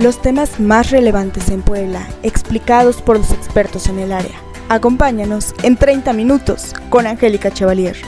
Los temas más relevantes en Puebla, explicados por los expertos en el área. Acompáñanos en 30 minutos con Angélica Chevalier.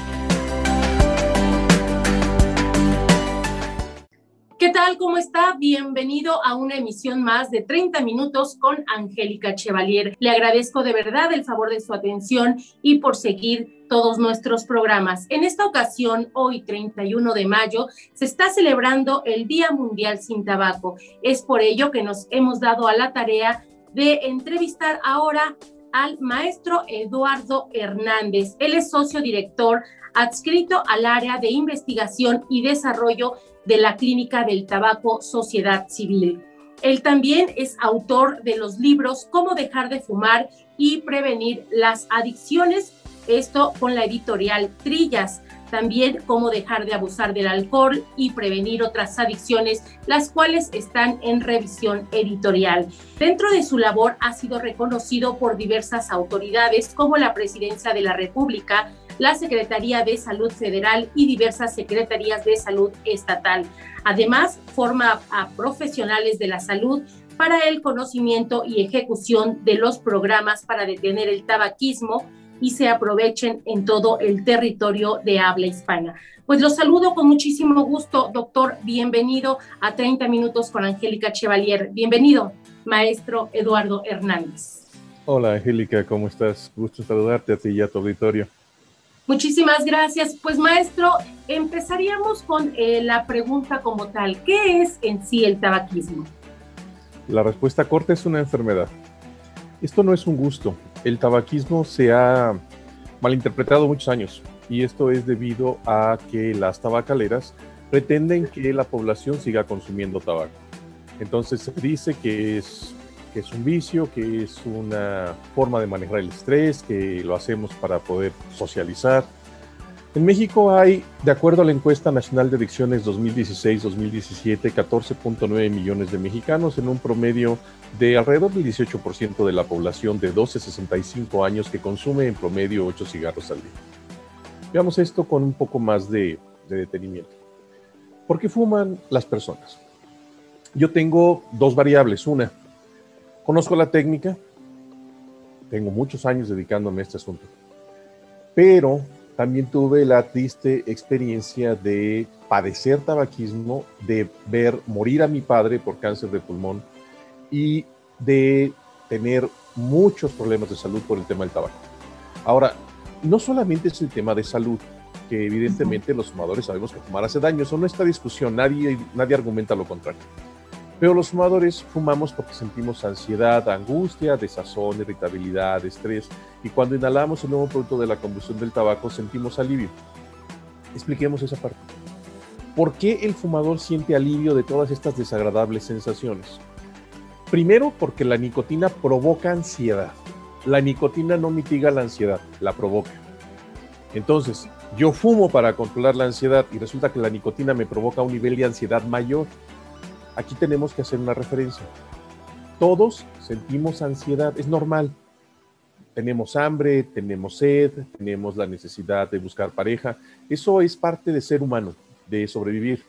¿Qué tal? ¿Cómo está? Bienvenido a una emisión más de 30 minutos con Angélica Chevalier. Le agradezco de verdad el favor de su atención y por seguir todos nuestros programas. En esta ocasión, hoy 31 de mayo, se está celebrando el Día Mundial sin Tabaco. Es por ello que nos hemos dado a la tarea de entrevistar ahora al maestro Eduardo Hernández. Él es socio director adscrito al área de investigación y desarrollo de la Clínica del Tabaco Sociedad Civil. Él también es autor de los libros Cómo dejar de fumar y prevenir las adicciones esto con la editorial Trillas. También cómo dejar de abusar del alcohol y prevenir otras adicciones, las cuales están en revisión editorial. Dentro de su labor ha sido reconocido por diversas autoridades como la Presidencia de la República, la Secretaría de Salud Federal y diversas secretarías de salud estatal. Además, forma a profesionales de la salud para el conocimiento y ejecución de los programas para detener el tabaquismo y se aprovechen en todo el territorio de habla hispana. Pues los saludo con muchísimo gusto, doctor. Bienvenido a 30 Minutos con Angélica Chevalier. Bienvenido, maestro Eduardo Hernández. Hola, Angélica, ¿cómo estás? Gusto saludarte a ti y a tu auditorio. Muchísimas gracias. Pues maestro, empezaríamos con eh, la pregunta como tal. ¿Qué es en sí el tabaquismo? La respuesta corta es una enfermedad. Esto no es un gusto, el tabaquismo se ha malinterpretado muchos años y esto es debido a que las tabacaleras pretenden que la población siga consumiendo tabaco. Entonces se dice que es, que es un vicio, que es una forma de manejar el estrés, que lo hacemos para poder socializar, en México hay, de acuerdo a la encuesta nacional de adicciones 2016-2017, 14.9 millones de mexicanos en un promedio de alrededor del 18% de la población de 12 a 65 años que consume en promedio 8 cigarros al día. Veamos esto con un poco más de, de detenimiento. ¿Por qué fuman las personas? Yo tengo dos variables. Una, conozco la técnica, tengo muchos años dedicándome a este asunto, pero también tuve la triste experiencia de padecer tabaquismo, de ver morir a mi padre por cáncer de pulmón y de tener muchos problemas de salud por el tema del tabaco. Ahora, no solamente es el tema de salud, que evidentemente los fumadores sabemos que fumar hace daño, eso no está discusión, nadie, nadie argumenta lo contrario. Pero los fumadores fumamos porque sentimos ansiedad, angustia, desazón, irritabilidad, estrés, y cuando inhalamos el nuevo producto de la combustión del tabaco sentimos alivio. Expliquemos esa parte. ¿Por qué el fumador siente alivio de todas estas desagradables sensaciones? Primero, porque la nicotina provoca ansiedad. La nicotina no mitiga la ansiedad, la provoca. Entonces, yo fumo para controlar la ansiedad y resulta que la nicotina me provoca un nivel de ansiedad mayor aquí tenemos que hacer una referencia. Todos sentimos ansiedad, es normal. Tenemos hambre, tenemos sed, tenemos la necesidad de buscar pareja. Eso es parte de ser humano, de sobrevivir.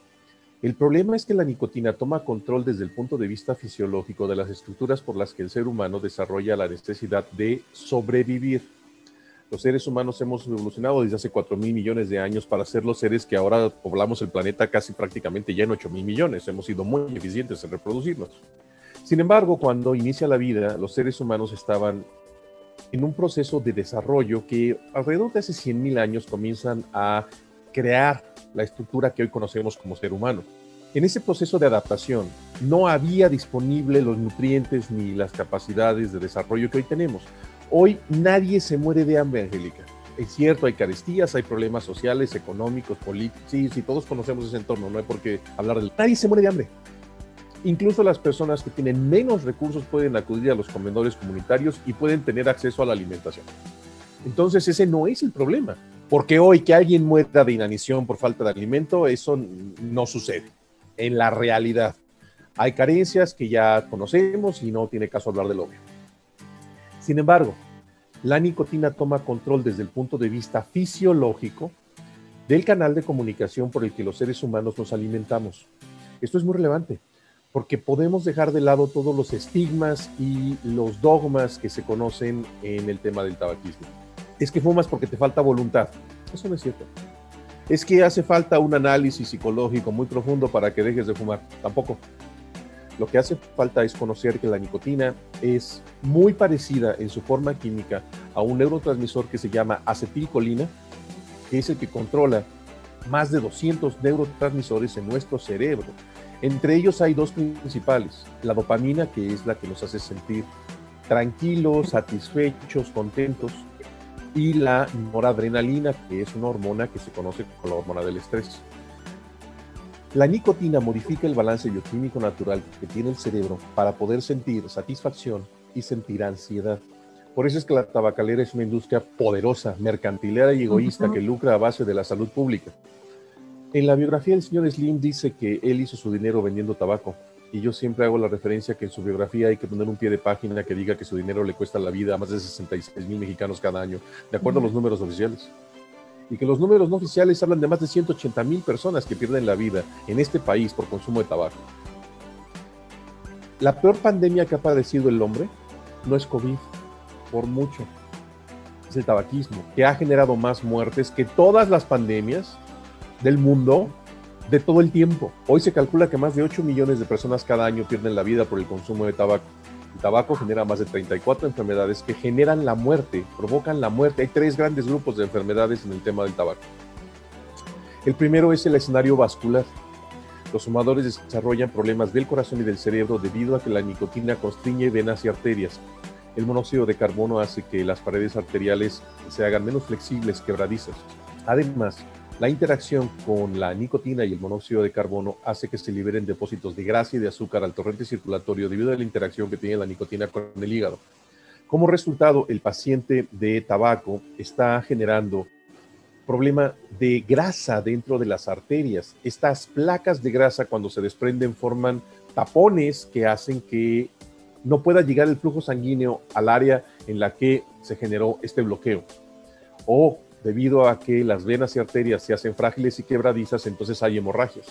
El problema es que la nicotina toma control desde el punto de vista fisiológico de las estructuras por las que el ser humano desarrolla la necesidad de sobrevivir los seres humanos hemos evolucionado desde hace 4 mil millones de años para ser los seres que ahora poblamos el planeta casi prácticamente ya en 8 mil millones. Hemos sido muy eficientes en reproducirnos. Sin embargo, cuando inicia la vida, los seres humanos estaban en un proceso de desarrollo que alrededor de hace 100 mil años comienzan a crear la estructura que hoy conocemos como ser humano. En ese proceso de adaptación no había disponible los nutrientes ni las capacidades de desarrollo que hoy tenemos. Hoy nadie se muere de hambre, Angélica. Es cierto, hay carestías, hay problemas sociales, económicos, políticos. Sí, sí, todos conocemos ese entorno, no hay por qué hablar de Nadie se muere de hambre. Incluso las personas que tienen menos recursos pueden acudir a los comedores comunitarios y pueden tener acceso a la alimentación. Entonces, ese no es el problema. Porque hoy que alguien muera de inanición por falta de alimento, eso no sucede en la realidad. Hay carencias que ya conocemos y no tiene caso hablar del obvio. Sin embargo, la nicotina toma control desde el punto de vista fisiológico del canal de comunicación por el que los seres humanos nos alimentamos. Esto es muy relevante, porque podemos dejar de lado todos los estigmas y los dogmas que se conocen en el tema del tabaquismo. Es que fumas porque te falta voluntad. Eso no es cierto. Es que hace falta un análisis psicológico muy profundo para que dejes de fumar. Tampoco. Lo que hace falta es conocer que la nicotina es muy parecida en su forma química a un neurotransmisor que se llama acetilcolina, que es el que controla más de 200 neurotransmisores en nuestro cerebro. Entre ellos hay dos principales, la dopamina, que es la que nos hace sentir tranquilos, satisfechos, contentos, y la noradrenalina, que es una hormona que se conoce como la hormona del estrés. La nicotina modifica el balance bioquímico natural que tiene el cerebro para poder sentir satisfacción y sentir ansiedad. Por eso es que la tabacalera es una industria poderosa, mercantilera y egoísta que lucra a base de la salud pública. En la biografía del señor Slim dice que él hizo su dinero vendiendo tabaco. Y yo siempre hago la referencia que en su biografía hay que poner un pie de página que diga que su dinero le cuesta la vida a más de 66 mil mexicanos cada año, de acuerdo a los números oficiales y que los números no oficiales hablan de más de 180 mil personas que pierden la vida en este país por consumo de tabaco. La peor pandemia que ha padecido el hombre no es COVID, por mucho. Es el tabaquismo, que ha generado más muertes que todas las pandemias del mundo de todo el tiempo. Hoy se calcula que más de 8 millones de personas cada año pierden la vida por el consumo de tabaco. El tabaco genera más de 34 enfermedades que generan la muerte, provocan la muerte. Hay tres grandes grupos de enfermedades en el tema del tabaco. El primero es el escenario vascular. Los fumadores desarrollan problemas del corazón y del cerebro debido a que la nicotina constriñe venas y arterias. El monóxido de carbono hace que las paredes arteriales se hagan menos flexibles, quebradizas. Además, la interacción con la nicotina y el monóxido de carbono hace que se liberen depósitos de grasa y de azúcar al torrente circulatorio debido a la interacción que tiene la nicotina con el hígado. Como resultado, el paciente de tabaco está generando problema de grasa dentro de las arterias. Estas placas de grasa cuando se desprenden forman tapones que hacen que no pueda llegar el flujo sanguíneo al área en la que se generó este bloqueo. O debido a que las venas y arterias se hacen frágiles y quebradizas, entonces hay hemorragias.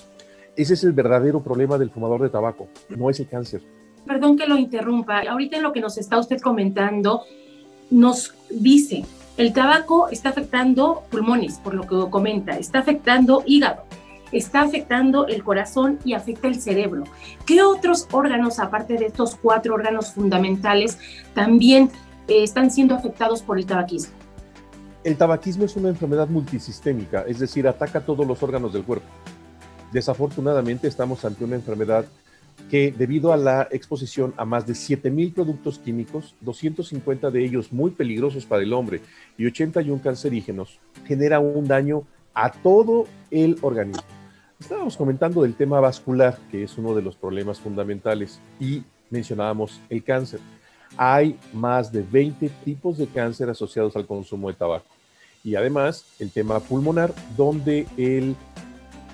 Ese es el verdadero problema del fumador de tabaco, no es el cáncer. Perdón que lo interrumpa. Ahorita en lo que nos está usted comentando, nos dice, el tabaco está afectando pulmones, por lo que comenta, está afectando hígado, está afectando el corazón y afecta el cerebro. ¿Qué otros órganos, aparte de estos cuatro órganos fundamentales, también eh, están siendo afectados por el tabaquismo? El tabaquismo es una enfermedad multisistémica, es decir, ataca todos los órganos del cuerpo. Desafortunadamente estamos ante una enfermedad que debido a la exposición a más de 7.000 productos químicos, 250 de ellos muy peligrosos para el hombre y 81 cancerígenos, genera un daño a todo el organismo. Estábamos comentando del tema vascular, que es uno de los problemas fundamentales, y mencionábamos el cáncer. Hay más de 20 tipos de cáncer asociados al consumo de tabaco. Y además el tema pulmonar, donde el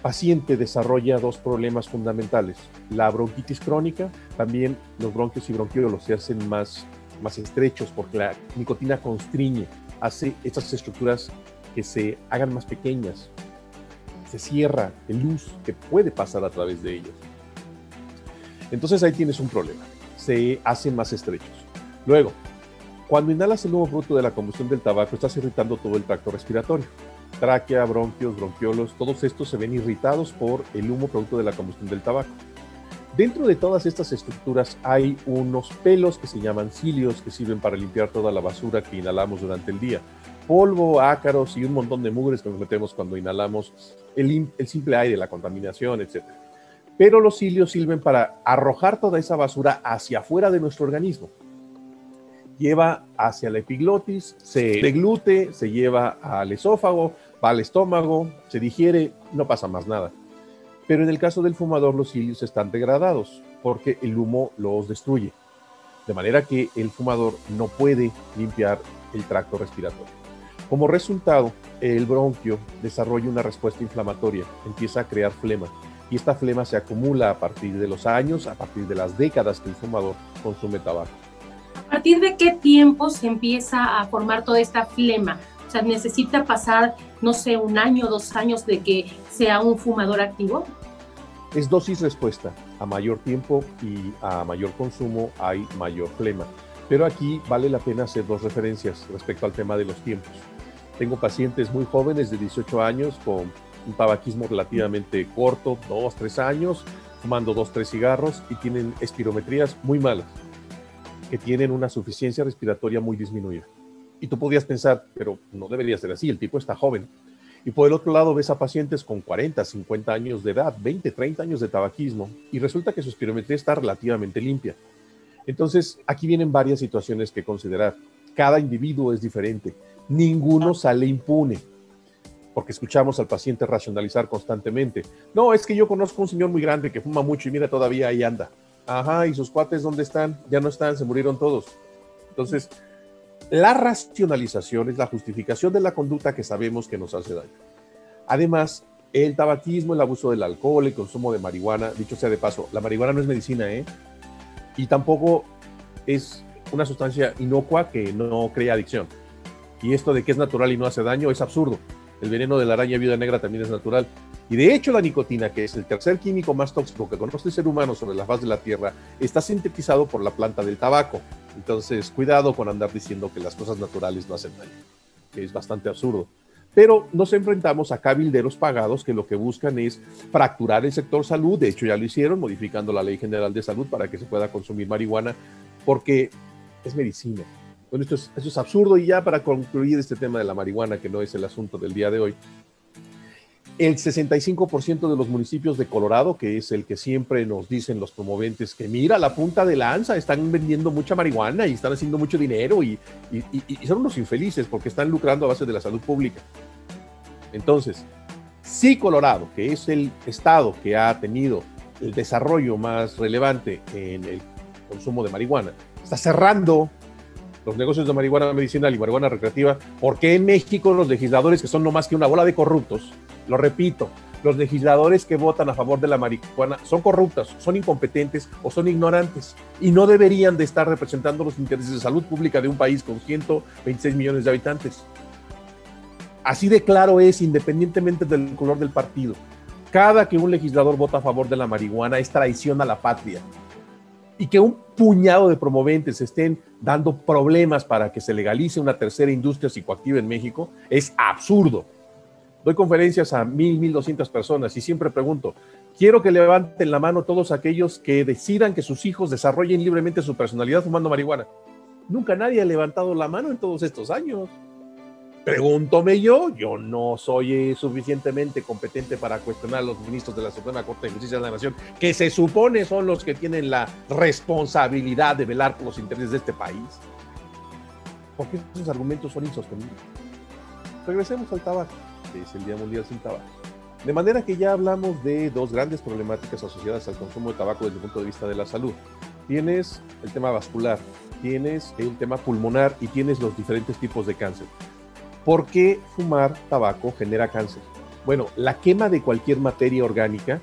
paciente desarrolla dos problemas fundamentales. La bronquitis crónica, también los bronquios y bronquiolos se hacen más, más estrechos porque la nicotina constriñe, hace estas estructuras que se hagan más pequeñas. Se cierra el luz que puede pasar a través de ellas. Entonces ahí tienes un problema. Se hacen más estrechos. Luego, cuando inhalas el humo bruto de la combustión del tabaco, estás irritando todo el tracto respiratorio. Tráquea, bronquios, bronquiolos, todos estos se ven irritados por el humo producto de la combustión del tabaco. Dentro de todas estas estructuras hay unos pelos que se llaman cilios que sirven para limpiar toda la basura que inhalamos durante el día. Polvo, ácaros y un montón de mugres que nos metemos cuando inhalamos el, el simple aire, la contaminación, etc. Pero los cilios sirven para arrojar toda esa basura hacia afuera de nuestro organismo lleva hacia la epiglotis, se deglute, se lleva al esófago, va al estómago, se digiere, no pasa más nada. Pero en el caso del fumador los cilios están degradados porque el humo los destruye. De manera que el fumador no puede limpiar el tracto respiratorio. Como resultado, el bronquio desarrolla una respuesta inflamatoria, empieza a crear flema y esta flema se acumula a partir de los años, a partir de las décadas que el fumador consume tabaco. ¿A partir de qué tiempo se empieza a formar toda esta flema? O sea, ¿necesita pasar, no sé, un año, dos años de que sea un fumador activo? es dosis-respuesta. A mayor tiempo y a mayor consumo hay mayor flema. Pero aquí vale la pena hacer dos referencias respecto al tema de los tiempos. Tengo pacientes muy jóvenes de 18 años con un tabaquismo relativamente corto, 2, 3 años, fumando 2, 3 cigarros y tienen espirometrías muy malas, que tienen una suficiencia respiratoria muy disminuida. Y tú podrías pensar, pero no debería ser así, el tipo está joven. Y por el otro lado ves a pacientes con 40, 50 años de edad, 20, 30 años de tabaquismo, y resulta que su espirometría está relativamente limpia. Entonces, aquí vienen varias situaciones que considerar. Cada individuo es diferente. Ninguno sale impune porque escuchamos al paciente racionalizar constantemente. No, es que yo conozco un señor muy grande que fuma mucho y mira, todavía ahí anda. Ajá, ¿y sus cuates dónde están? Ya no están, se murieron todos. Entonces, la racionalización es la justificación de la conducta que sabemos que nos hace daño. Además, el tabaquismo, el abuso del alcohol, el consumo de marihuana, dicho sea de paso, la marihuana no es medicina, ¿eh? Y tampoco es una sustancia inocua que no crea adicción. Y esto de que es natural y no hace daño es absurdo. El veneno de la araña viuda negra también es natural. Y de hecho la nicotina, que es el tercer químico más tóxico que conoce el ser humano sobre la faz de la Tierra, está sintetizado por la planta del tabaco. Entonces, cuidado con andar diciendo que las cosas naturales no hacen daño, que es bastante absurdo. Pero nos enfrentamos a cabilderos pagados que lo que buscan es fracturar el sector salud. De hecho, ya lo hicieron, modificando la Ley General de Salud para que se pueda consumir marihuana, porque es medicina bueno, esto es, es absurdo y ya para concluir este tema de la marihuana, que no es el asunto del día de hoy, el 65% de los municipios de Colorado, que es el que siempre nos dicen los promoventes, que mira la punta de lanza, están vendiendo mucha marihuana y están haciendo mucho dinero y, son unos infelices porque están lucrando a base de la salud pública. Entonces, si Colorado, que es el estado que ha tenido el desarrollo más relevante en el consumo de marihuana, está cerrando los negocios de marihuana medicinal y marihuana recreativa, ¿por qué en México los legisladores que son no más que una bola de corruptos, lo repito, los legisladores que votan a favor de la marihuana son corruptos, son incompetentes o son ignorantes y no deberían de estar representando los intereses de salud pública de un país con 126 millones de habitantes. Así de claro es, independientemente del color del partido. Cada que un legislador vota a favor de la marihuana es traición a la patria y que un puñado de promoventes estén dando problemas para que se legalice una tercera industria psicoactiva en México es absurdo. Doy conferencias a mil, mil doscientas personas y siempre pregunto, quiero que levanten la mano todos aquellos que decidan que sus hijos desarrollen libremente su personalidad fumando marihuana. Nunca nadie ha levantado la mano en todos estos años. Pregúntome yo, yo no soy eh, suficientemente competente para cuestionar a los ministros de la Suprema Corte de Justicia de la Nación, que se supone son los que tienen la responsabilidad de velar por los intereses de este país. Porque esos argumentos son insostenibles. Regresemos al tabaco, que es el Día Mundial sin Tabaco. De manera que ya hablamos de dos grandes problemáticas asociadas al consumo de tabaco desde el punto de vista de la salud. Tienes el tema vascular, tienes el tema pulmonar y tienes los diferentes tipos de cáncer. ¿Por qué fumar tabaco genera cáncer? Bueno, la quema de cualquier materia orgánica,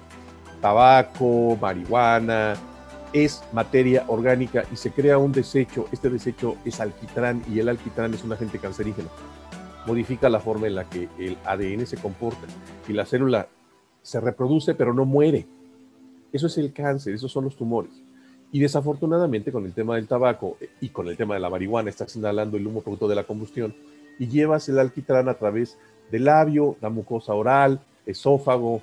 tabaco, marihuana, es materia orgánica y se crea un desecho. Este desecho es alquitrán y el alquitrán es un agente cancerígeno. Modifica la forma en la que el ADN se comporta y la célula se reproduce pero no muere. Eso es el cáncer, esos son los tumores. Y desafortunadamente con el tema del tabaco y con el tema de la marihuana, estás inhalando el humo producto de la combustión, y llevas el alquitrán a través del labio, la mucosa oral, esófago,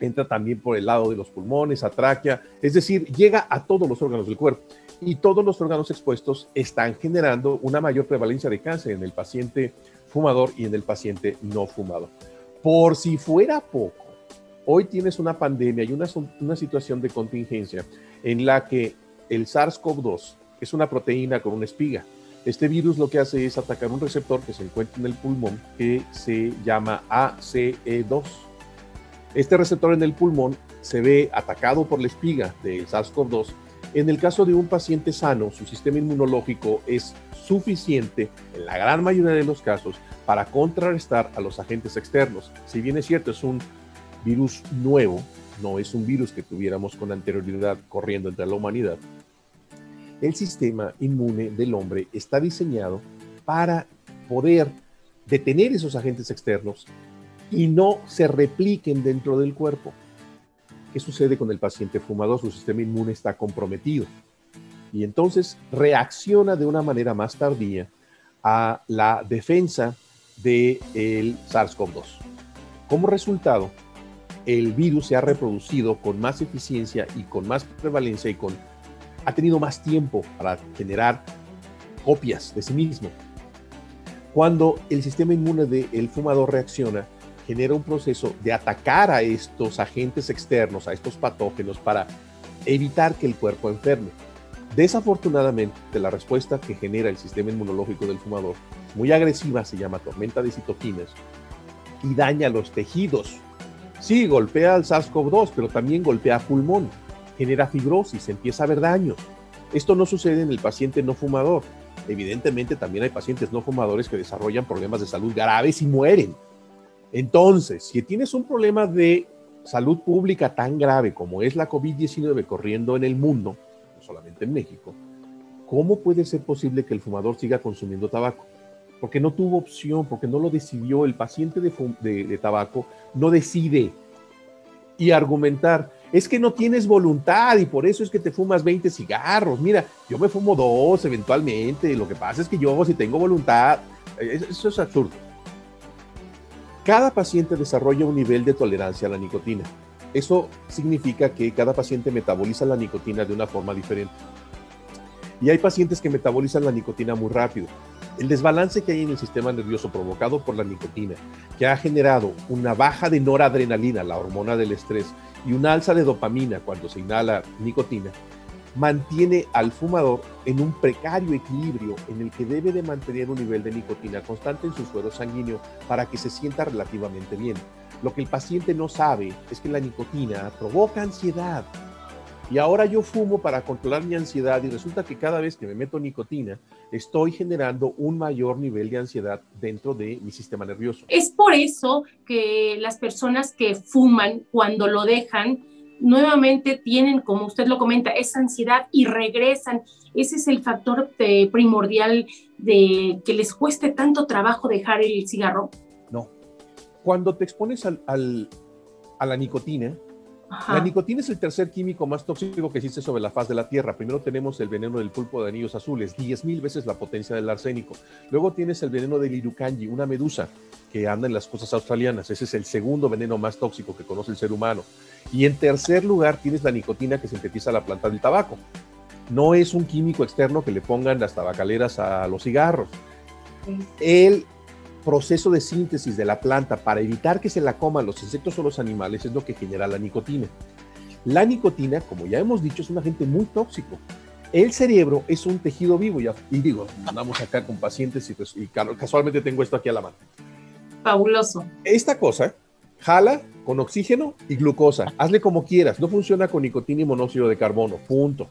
entra también por el lado de los pulmones, a tráquea, es decir, llega a todos los órganos del cuerpo. Y todos los órganos expuestos están generando una mayor prevalencia de cáncer en el paciente fumador y en el paciente no fumador. Por si fuera poco, hoy tienes una pandemia y una, una situación de contingencia en la que el SARS-CoV-2 es una proteína con una espiga, este virus lo que hace es atacar un receptor que se encuentra en el pulmón que se llama ACE2. Este receptor en el pulmón se ve atacado por la espiga del SARS-CoV-2. En el caso de un paciente sano, su sistema inmunológico es suficiente, en la gran mayoría de los casos, para contrarrestar a los agentes externos. Si bien es cierto, es un virus nuevo, no es un virus que tuviéramos con anterioridad corriendo entre la humanidad, el sistema inmune del hombre está diseñado para poder detener esos agentes externos y no se repliquen dentro del cuerpo. ¿Qué sucede con el paciente fumador? Su sistema inmune está comprometido y entonces reacciona de una manera más tardía a la defensa del SARS-CoV-2. Como resultado, el virus se ha reproducido con más eficiencia y con más prevalencia y con, ha tenido más tiempo para generar copias de sí mismo. Cuando el sistema inmune del fumador reacciona, genera un proceso de atacar a estos agentes externos, a estos patógenos, para evitar que el cuerpo enferme. Desafortunadamente, la respuesta que genera el sistema inmunológico del fumador muy agresiva, se llama tormenta de citoquinas, y daña los tejidos. Sí, golpea al SARS-CoV-2, pero también golpea pulmón, genera fibrosis, empieza a haber daños. Esto no sucede en el paciente no fumador. Evidentemente también hay pacientes no fumadores que desarrollan problemas de salud graves y mueren. Entonces, si tienes un problema de salud pública tan grave como es la COVID-19 corriendo en el mundo, no solamente en México, ¿cómo puede ser posible que el fumador siga consumiendo tabaco? Porque no tuvo opción, porque no lo decidió. El paciente de, tabaco no decide. Y argumentar, es que no tienes voluntad y por eso es que te fumas 20 cigarros. Mira, yo me fumo dos eventualmente. Lo que pasa es que yo, si tengo voluntad, eso es absurdo. Cada paciente desarrolla un nivel de tolerancia a la nicotina. Eso significa que cada paciente metaboliza la nicotina de una forma diferente. Y hay pacientes que metabolizan la nicotina muy rápido. El desbalance que hay en el sistema nervioso provocado por la nicotina, que ha generado una baja de noradrenalina, la hormona del estrés, y una alza de dopamina cuando se inhala nicotina, mantiene al fumador en un precario equilibrio en el que debe de mantener un nivel de nicotina constante en su suero sanguíneo para que se sienta relativamente bien. Lo que el paciente no sabe es que la nicotina provoca ansiedad. Y ahora yo fumo para controlar mi ansiedad y resulta que cada vez que me meto nicotina estoy generando un mayor nivel de ansiedad dentro de mi sistema nervioso. Es por eso que las personas que fuman cuando lo dejan nuevamente tienen, como usted lo comenta, esa ansiedad y regresan. Ese es el factor eh, primordial de que les cueste tanto trabajo dejar el cigarro. No. Cuando te expones al, a la nicotina, la nicotina es el tercer químico más tóxico que existe sobre la faz de la Tierra. Primero tenemos el veneno del pulpo de anillos azules, 10.000 veces la potencia del arsénico. Luego tienes el veneno del irukanji, una medusa que anda en las costas australianas. Ese es el segundo veneno más tóxico que conoce el ser humano. Y en tercer lugar tienes la nicotina que sintetiza la planta del tabaco. No es un químico externo que le pongan las tabacaleras a los cigarros. El proceso de síntesis de la planta para evitar que se la coman los insectos o los animales es lo que genera la nicotina. La nicotina, como ya hemos dicho, es un agente muy tóxico. El cerebro es un tejido vivo, ya, y digo, andamos acá con pacientes y, pues, y casualmente tengo esto aquí a la mano. Fabuloso. Esta cosa jala con oxígeno y glucosa. Hazle como quieras. No funciona con nicotina y monóxido de carbono. Punto.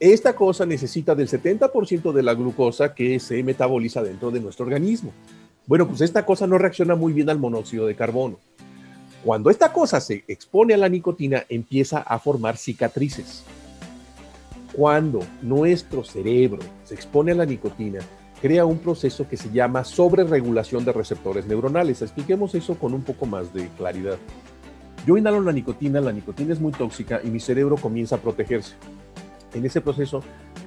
Esta cosa necesita del 70% de la glucosa que se metaboliza dentro de nuestro organismo. Bueno, pues esta cosa no reacciona muy bien al monóxido de carbono. Cuando esta cosa se expone a la nicotina, empieza a formar cicatrices. Cuando nuestro cerebro se expone a la nicotina, crea un proceso que se llama sobreregulación de receptores neuronales. Expliquemos eso con un poco más de claridad. Yo inhalo la nicotina, la nicotina es muy tóxica y mi cerebro comienza a protegerse. En ese proceso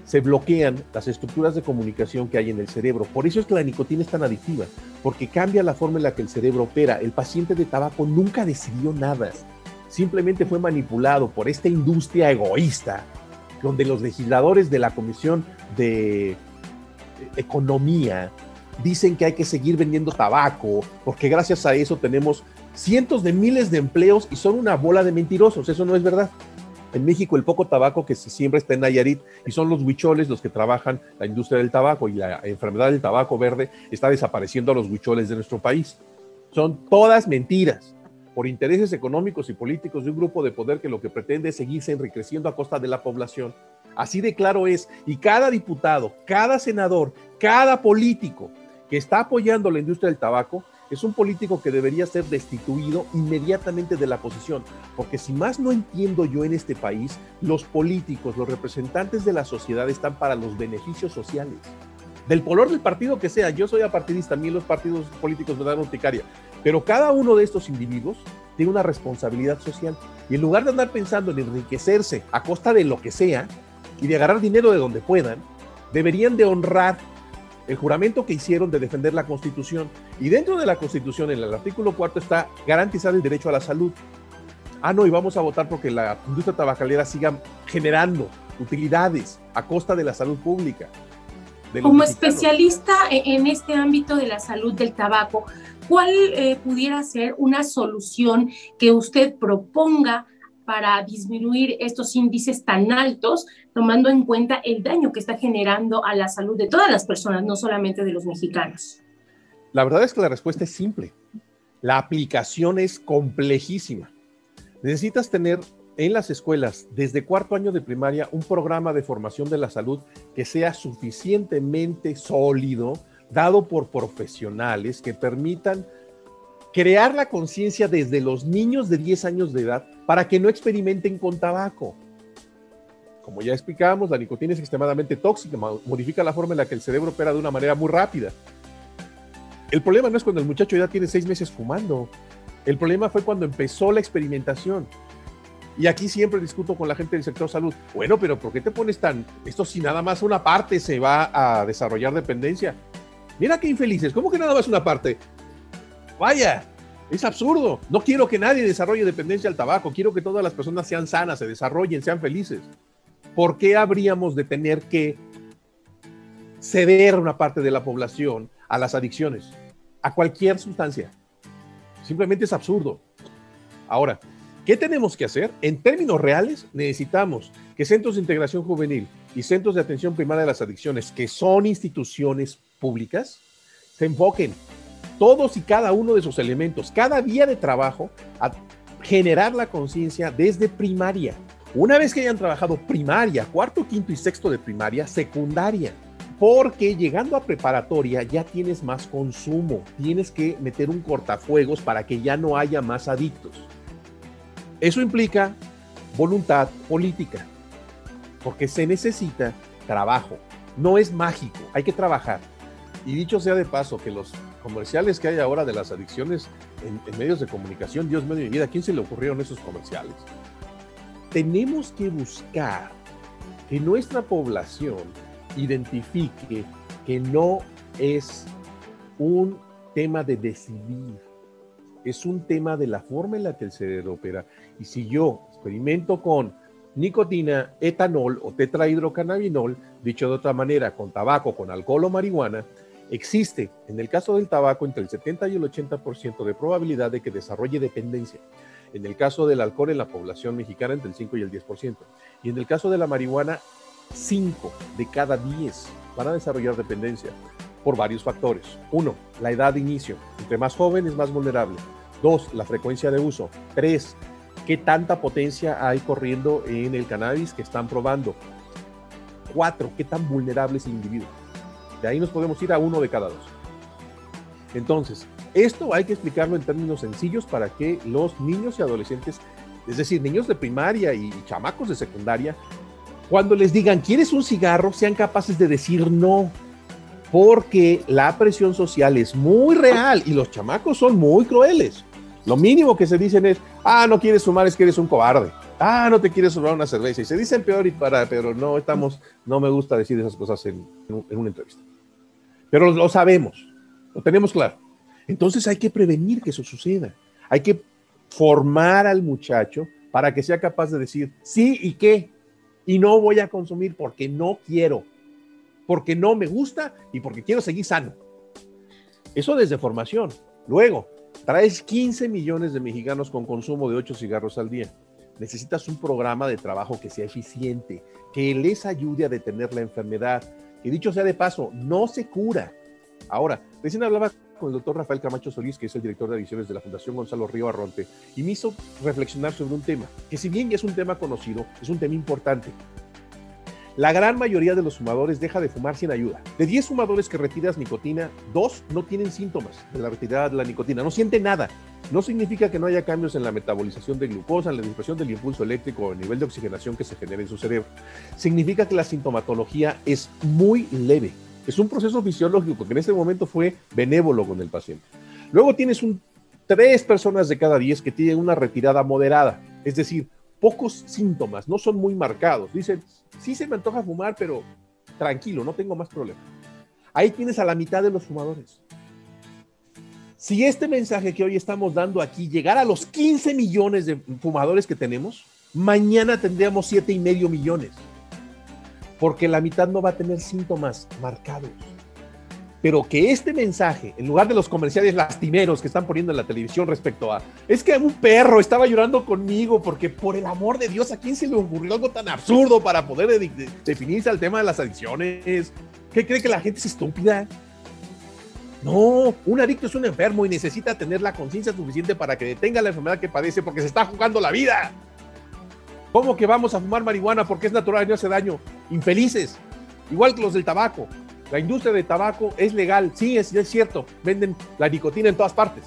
se bloquean las estructuras de comunicación que hay en el cerebro. Por eso es que la nicotina es tan adictiva, porque cambia la forma en la que el cerebro opera. El paciente de tabaco nunca decidió nada, simplemente fue manipulado por esta industria egoísta, donde los legisladores de la Comisión de economía dicen que hay que seguir vendiendo tabaco, porque gracias a eso tenemos cientos de miles de empleos y son una bola de mentirosos. Eso no es verdad. En México el poco tabaco que se siembra está en Nayarit y son los huicholes los que trabajan la industria del tabaco y la enfermedad del tabaco verde está desapareciendo a los huicholes de nuestro país. Son todas mentiras por intereses económicos y políticos de un grupo de poder que lo que pretende es seguirse enriqueciendo a costa de la población Así de claro es. Y cada diputado, cada senador, cada político que está apoyando la industria del tabaco es un político que debería ser destituido inmediatamente de la posición. Porque si más no entiendo yo en este país, los políticos, los representantes de la sociedad están para los beneficios sociales. Del color del partido que sea, yo soy apartidista, a mí los partidos políticos me dan urticaria, pero cada uno de estos individuos tiene una responsabilidad social. Y en lugar de andar pensando en enriquecerse a costa de lo que sea y de agarrar dinero de donde puedan, deberían de honrar el juramento que hicieron de defender la Constitución. Y dentro de la Constitución, en el artículo cuarto, está garantizado el derecho a la salud. Ah, no, y vamos a votar porque la industria tabacalera siga generando utilidades a costa de la salud pública. Como especialista e-, en este ámbito de la salud del tabaco, ¿cuál eh, pudiera ser una solución que usted proponga para disminuir estos índices tan altos, tomando en cuenta el daño que está generando a la salud de todas las personas, no solamente de los mexicanos? La verdad es que la respuesta es simple. La aplicación es complejísima. Necesitas tener en las escuelas desde cuarto año de primaria un programa de formación de la salud que sea suficientemente sólido, dado por profesionales que permitan crear la conciencia desde los niños de 10 años de edad para que no experimenten con tabaco. Como ya explicábamos, la nicotina es extremadamente tóxica, modifica la forma en la que el cerebro opera de una manera muy rápida. El problema no es cuando el muchacho ya tiene seis meses fumando. El problema fue cuando empezó la experimentación. Y aquí siempre discuto con la gente del sector salud. Bueno, pero ¿por qué te pones tan... Esto si nada más una parte se va a desarrollar dependencia. Mira qué infelices. ¿Cómo que nada más una parte? Vaya, es absurdo. No quiero que nadie desarrolle dependencia al tabaco. Quiero que todas las personas sean sanas, se desarrollen, sean felices. ¿Por qué habríamos de tener que ceder una parte de la población a las adicciones? A cualquier sustancia. Simplemente es absurdo. Ahora, ¿Qué tenemos que hacer? En términos reales, necesitamos que centros de integración juvenil y centros de atención primaria de las adicciones, que son instituciones públicas, se enfoquen todos y cada uno de sus elementos, cada día de trabajo, a generar la conciencia desde primaria. Una vez que hayan trabajado primaria, cuarto, quinto y sexto de primaria, secundaria, porque llegando a preparatoria ya tienes más consumo, tienes que meter un cortafuegos para que ya no haya más adictos. Eso implica voluntad política, porque se necesita trabajo. No es mágico, hay que trabajar. Y dicho sea de paso, que los comerciales que hay ahora de las adicciones en, medios de comunicación, Dios mío de mi vida, ¿a quién se le ocurrieron esos comerciales? Tenemos que buscar que nuestra población identifique que no es un tema de decidir, es un tema de la forma en la que el cerebro opera. Y si yo experimento con nicotina, etanol o tetrahidrocannabinol, dicho de otra manera, con tabaco, con alcohol o marihuana, existe en el caso del tabaco entre el 70 y el 80% de probabilidad de que desarrolle dependencia. En el caso del alcohol en la población mexicana entre el 5 y el 10%. Y en el caso de la marihuana, 5 de cada 10 van a desarrollar dependencia por varios factores. Uno, la edad de inicio. Entre más joven es más vulnerable. Dos, la frecuencia de uso. Tres, qué tanta potencia hay corriendo en el cannabis que están probando. Cuatro, qué tan vulnerable es el individuo. De ahí nos podemos ir a uno de cada dos. Entonces, esto hay que explicarlo en términos sencillos para que los niños y adolescentes, es decir, niños de primaria y chamacos de secundaria, cuando les digan, ¿quieres un cigarro?, sean capaces de decir no porque la presión social es muy real y los chamacos son muy crueles. Lo mínimo que se dicen es, ah, no quieres fumar, es que eres un cobarde. Ah, no te quieres tomar una cerveza. Y se dicen peor y para, pero no estamos, no me gusta decir esas cosas en, en una entrevista. Pero lo sabemos, lo tenemos claro. Entonces hay que prevenir que eso suceda. Hay que formar al muchacho para que sea capaz de decir sí y qué. Y no voy a consumir porque no quiero porque no me gusta y porque quiero seguir sano. Eso desde formación. Luego, traes 15 millones de mexicanos con consumo de 8 cigarros al día. Necesitas un programa de trabajo que sea eficiente, que les ayude a detener la enfermedad. Y dicho sea de paso, no se cura. Ahora, recién hablaba con el doctor Rafael Camacho Solís, que es el director de adiciones de la Fundación Gonzalo Río Arronte, y me hizo reflexionar sobre un tema, que si bien ya es un tema conocido, es un tema importante. La gran mayoría de los fumadores deja de fumar sin ayuda. De 10 fumadores que retiras nicotina, 2 no tienen síntomas de la retirada de la nicotina, no sienten nada. No significa que no haya cambios en la metabolización de glucosa, en la dispersión del impulso eléctrico o el nivel de oxigenación que se genera en su cerebro. Significa que la sintomatología es muy leve. Es un proceso fisiológico que en este momento fue benévolo con el paciente. Luego tienes un tres personas de cada diez que tienen una retirada moderada, es decir, pocos síntomas, no son muy marcados. Dicen, sí se me antoja fumar, pero tranquilo, no tengo más problema. Ahí tienes a la mitad de los fumadores. Si este mensaje que hoy estamos dando aquí llegara a los 15 millones de fumadores que tenemos, mañana tendríamos siete y medio millones. Porque la mitad no va a tener síntomas marcados pero que este mensaje, en lugar de los comerciales lastimeros que están poniendo en la televisión respecto a, es que un perro estaba llorando conmigo porque por el amor de Dios, ¿a quién se le ocurrió algo tan absurdo para poder definirse al tema de las adicciones? ¿Qué cree que la gente es estúpida? No, un adicto es un enfermo y necesita tener la conciencia suficiente para que detenga la enfermedad que padece porque se está jugando la vida. ¿Cómo que vamos a fumar marihuana porque es natural y no hace daño? Infelices, igual que los del tabaco. La industria de tabaco es legal, sí, es, es cierto, venden la nicotina en todas partes,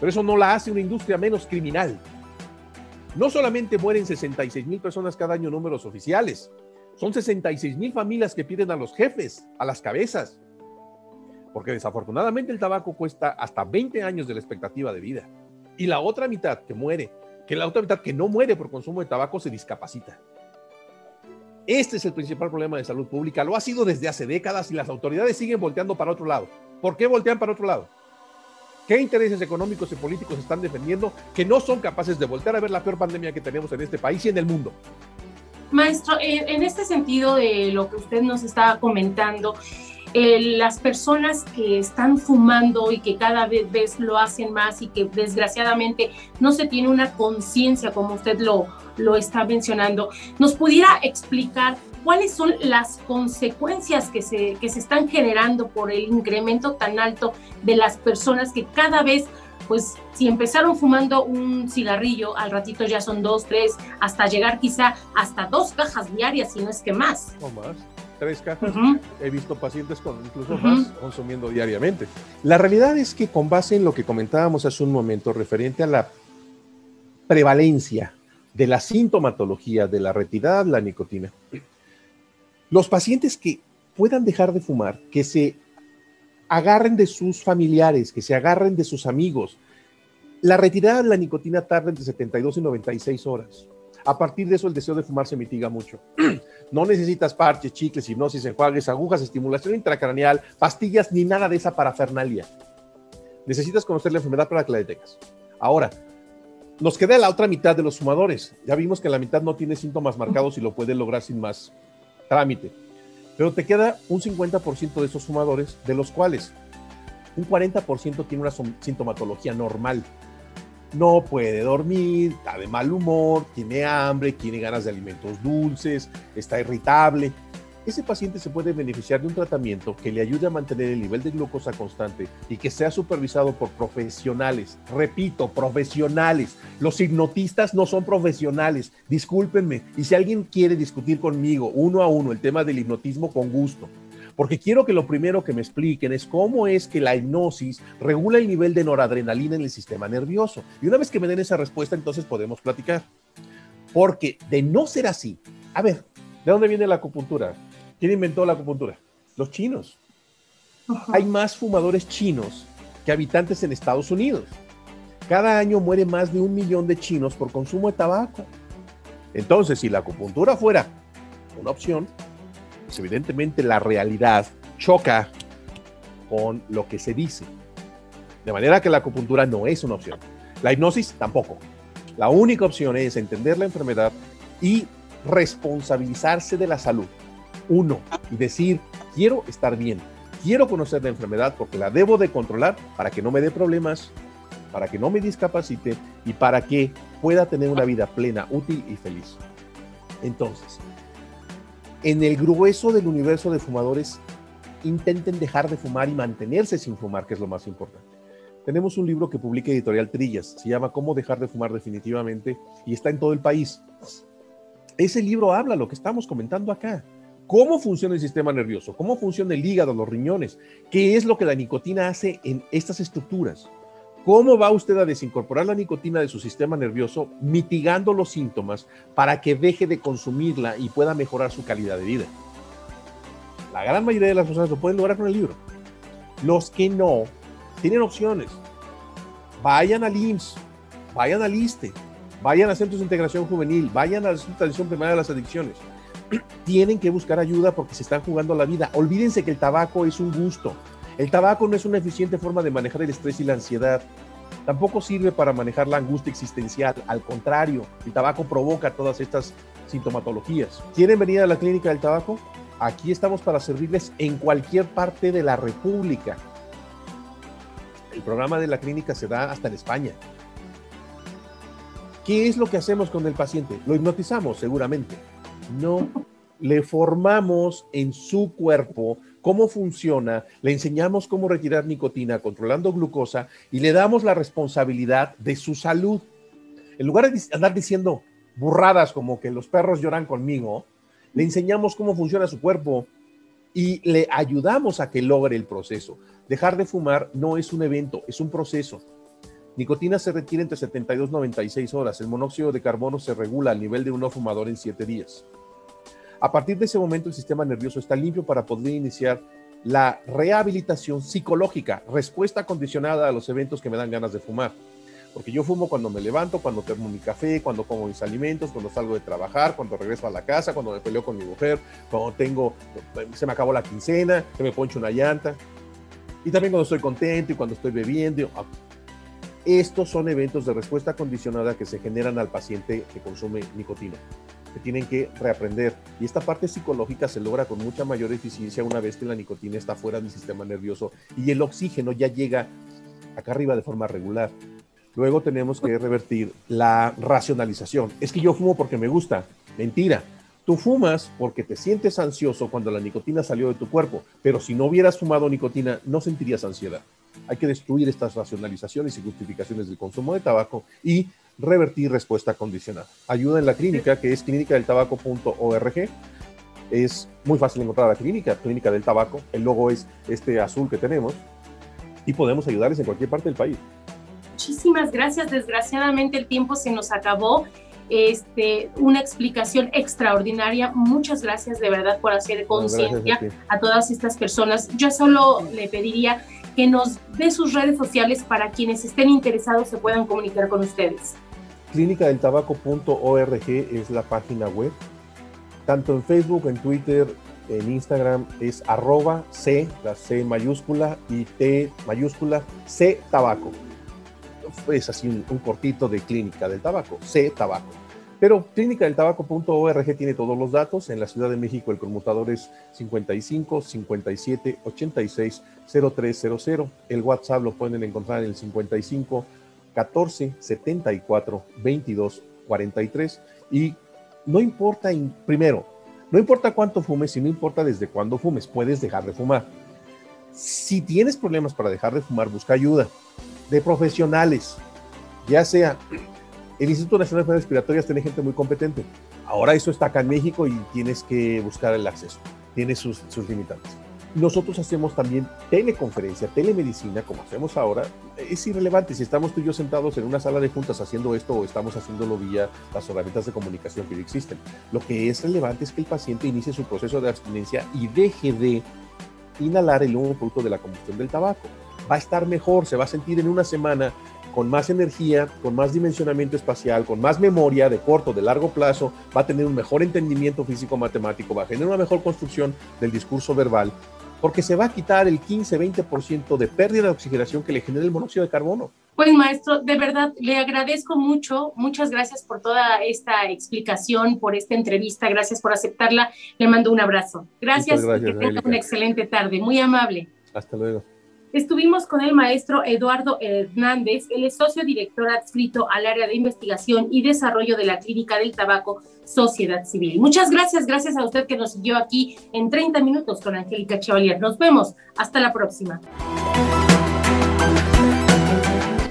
pero eso no la hace una industria menos criminal. No solamente mueren 66 mil personas cada año números oficiales, son 66 mil familias que piden a los jefes, a las cabezas, porque desafortunadamente el tabaco cuesta hasta 20 años de la expectativa de vida. Y la otra mitad que muere, que la otra mitad que no muere por consumo de tabaco se discapacita. Este es el principal problema de salud pública. Lo ha sido desde hace décadas y las autoridades siguen volteando para otro lado. ¿Por qué voltean para otro lado? ¿Qué intereses económicos y políticos están defendiendo que no son capaces de voltear a ver la peor pandemia que tenemos en este país y en el mundo? Maestro, en este sentido de lo que usted nos estaba comentando, las personas que están fumando y que cada vez lo hacen más y que desgraciadamente no se tiene una conciencia como usted lo, lo está mencionando, ¿nos pudiera explicar cuáles son las consecuencias que se, que se están generando por el incremento tan alto de las personas que cada vez pues si empezaron fumando un cigarrillo, al ratito ya son dos, tres, hasta llegar quizá hasta dos cajas diarias, si no es que más. O más tres cajas, he visto pacientes con incluso más consumiendo diariamente. La realidad es que con base en lo que comentábamos hace un momento referente a la prevalencia de la sintomatología de la retirada de la nicotina, los pacientes que puedan dejar de fumar, que se agarren de sus familiares, que se agarren de sus amigos, la retirada de la nicotina tarda entre 72 y 96 horas. A partir de eso, el deseo de fumar se mitiga mucho. No necesitas parches, chicles, hipnosis, enjuagues, agujas, estimulación intracraneal, pastillas, ni nada de esa parafernalia. Necesitas conocer la enfermedad para que la detengas. Ahora, nos queda la otra mitad de los fumadores. Ya vimos que la mitad no tiene síntomas marcados y lo puede lograr sin más trámite. Pero te queda un 50% de esos fumadores, de los cuales un 40% tiene una sintomatología normal no puede dormir, está de mal humor, tiene hambre, tiene ganas de alimentos dulces, está irritable. Ese paciente se puede beneficiar de un tratamiento que le ayude a mantener el nivel de glucosa constante y que sea supervisado por profesionales. Repito, profesionales. Los hipnotistas no son profesionales. Discúlpenme. Y si alguien quiere discutir conmigo uno a uno el tema del hipnotismo, con gusto porque quiero que lo primero que me expliquen es cómo es que la hipnosis regula el nivel de noradrenalina en el sistema nervioso. Y una vez que me den esa respuesta, entonces podemos platicar. Porque de no ser así, a ver, ¿de dónde viene la acupuntura? ¿Quién inventó la acupuntura? Los chinos. Hay más fumadores chinos que habitantes en Estados Unidos. Cada año muere más de un millón de chinos por consumo de tabaco. Entonces, si la acupuntura fuera una opción, pues, evidentemente la realidad choca con lo que se dice. De manera que la acupuntura no es una opción. La hipnosis tampoco. La única opción es entender la enfermedad y responsabilizarse de la salud. Uno, y decir, quiero estar bien, quiero conocer la enfermedad porque la debo de controlar para que no me dé problemas, para que no me discapacite y para que pueda tener una vida plena, útil y feliz. Entonces, en el grueso del universo de fumadores intenten dejar de fumar y mantenerse sin fumar, que es lo más importante. Tenemos un libro que publica Editorial Trillas, se llama Cómo dejar de fumar definitivamente y está en todo el país. Ese libro habla lo que estamos comentando acá. Cómo funciona el sistema nervioso, cómo funciona el hígado, los riñones, qué es lo que la nicotina hace en estas estructuras. ¿Cómo va usted a desincorporar la nicotina de su sistema nervioso mitigando los síntomas para que deje de consumirla y pueda mejorar su calidad de vida? La gran mayoría de las personas lo pueden lograr con el libro. Los que no, tienen opciones. vayan al IMSS, vayan al ISTE, vayan a centros de integración juvenil, vayan a la atención primaria de las adicciones. Tienen que buscar ayuda porque se están jugando la vida. Olvídense que el tabaco es un gusto. El tabaco no es una eficiente forma de manejar el estrés y la ansiedad. Tampoco sirve para manejar la angustia existencial. Al contrario, el tabaco provoca todas estas sintomatologías. ¿Quieren venir a la clínica del tabaco? Aquí estamos para servirles en cualquier parte de la República. El programa de la clínica se da hasta en España. ¿Qué es lo que hacemos con el paciente? Lo hipnotizamos, seguramente. No, le formamos en su cuerpo cómo funciona, le enseñamos cómo retirar nicotina controlando glucosa y le damos la responsabilidad de su salud. En lugar de andar diciendo burradas como que los perros lloran conmigo, le enseñamos cómo funciona su cuerpo y le ayudamos a que logre el proceso. Dejar de fumar no es un evento, es un proceso. Nicotina se retira entre 72 y 96 horas. El monóxido de carbono se regula al nivel de un no fumador en 7 días. A partir de ese momento el sistema nervioso está limpio para poder iniciar la rehabilitación psicológica, respuesta condicionada a los eventos que me dan ganas de fumar. Porque yo fumo cuando me levanto, cuando termo mi café, cuando como mis alimentos, cuando salgo de trabajar, cuando regreso a la casa, cuando me peleo con mi mujer, cuando tengo, se me acabó la quincena, que me poncho una llanta. Y también cuando estoy contento y cuando estoy bebiendo. Estos son eventos de respuesta condicionada que se generan al paciente que consume nicotina, que tienen que reaprender. Y esta parte psicológica se logra con mucha mayor eficiencia una vez que la nicotina está fuera del sistema nervioso y el oxígeno ya llega acá arriba de forma regular. Luego tenemos que revertir la racionalización. Es que yo fumo porque me gusta. Mentira. Tú fumas porque te sientes ansioso cuando la nicotina salió de tu cuerpo, pero si no hubieras fumado nicotina, no sentirías ansiedad. Hay que destruir estas racionalizaciones y justificaciones del consumo de tabaco y revertir respuesta condicionada. Ayuda en la clínica, que es clínicadeltabaco.org. Es muy fácil encontrar la clínica, Clínica del Tabaco. El logo es este azul que tenemos y podemos ayudarles en cualquier parte del país. Muchísimas gracias. Desgraciadamente el tiempo se nos acabó. Este, una explicación extraordinaria. Muchas gracias de verdad por hacer conciencia a, a todas estas personas. Yo solo le pediría que nos dé sus redes sociales para quienes estén interesados se puedan comunicar con ustedes. Clínicadeltabaco.org es la página web. Tanto en Facebook, en Twitter, en Instagram es arroba C, la C mayúscula y T mayúscula, C tabaco. Es así un, cortito de Clínica del Tabaco, C tabaco. Pero clínicadeltabaco.org tiene todos los datos. En la Ciudad de México el conmutador es 55 57 86 0300. El WhatsApp lo pueden encontrar en el 55 14 74 22 43. Y no importa, primero, no importa cuánto fumes y no importa desde cuándo fumes, puedes dejar de fumar. Si tienes problemas para dejar de fumar, busca ayuda de profesionales, ya sea el Instituto Nacional de Respiratorias tiene gente muy competente. Ahora eso está acá en México y tienes que buscar el acceso. Tiene sus, sus limitantes. Nosotros hacemos también teleconferencia, telemedicina, como hacemos ahora. Es irrelevante si estamos tú y yo sentados en una sala de juntas haciendo esto o estamos haciéndolo vía las herramientas de comunicación que existen. Lo que es relevante es que el paciente inicie su proceso de abstinencia y deje de inhalar el humo producto de la combustión del tabaco. Va a estar mejor, se va a sentir en una semana con más energía, con más dimensionamiento espacial, con más memoria de corto, de largo plazo, va a tener un mejor entendimiento físico-matemático, va a tener una mejor construcción del discurso verbal porque se va a quitar el 15-20% de pérdida de oxigenación que le genera el monóxido de carbono. Pues maestro, de verdad, le agradezco mucho, muchas gracias por toda esta explicación, por esta entrevista, gracias por aceptarla, le mando un abrazo. Gracias, gracias y que tenga una excelente tarde, muy amable. Hasta luego. Estuvimos con el maestro Eduardo Hernández, es socio director adscrito al área de investigación y desarrollo de la Clínica del Tabaco Sociedad Civil. Muchas gracias, gracias a usted que nos siguió aquí en 30 minutos con Angélica Chevalier. Nos vemos, hasta la próxima.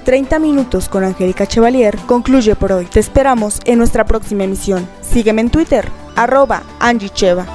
30 minutos con Angélica Chevalier concluye por hoy. Te esperamos en nuestra próxima emisión. Sígueme en Twitter, arroba Angie Cheva.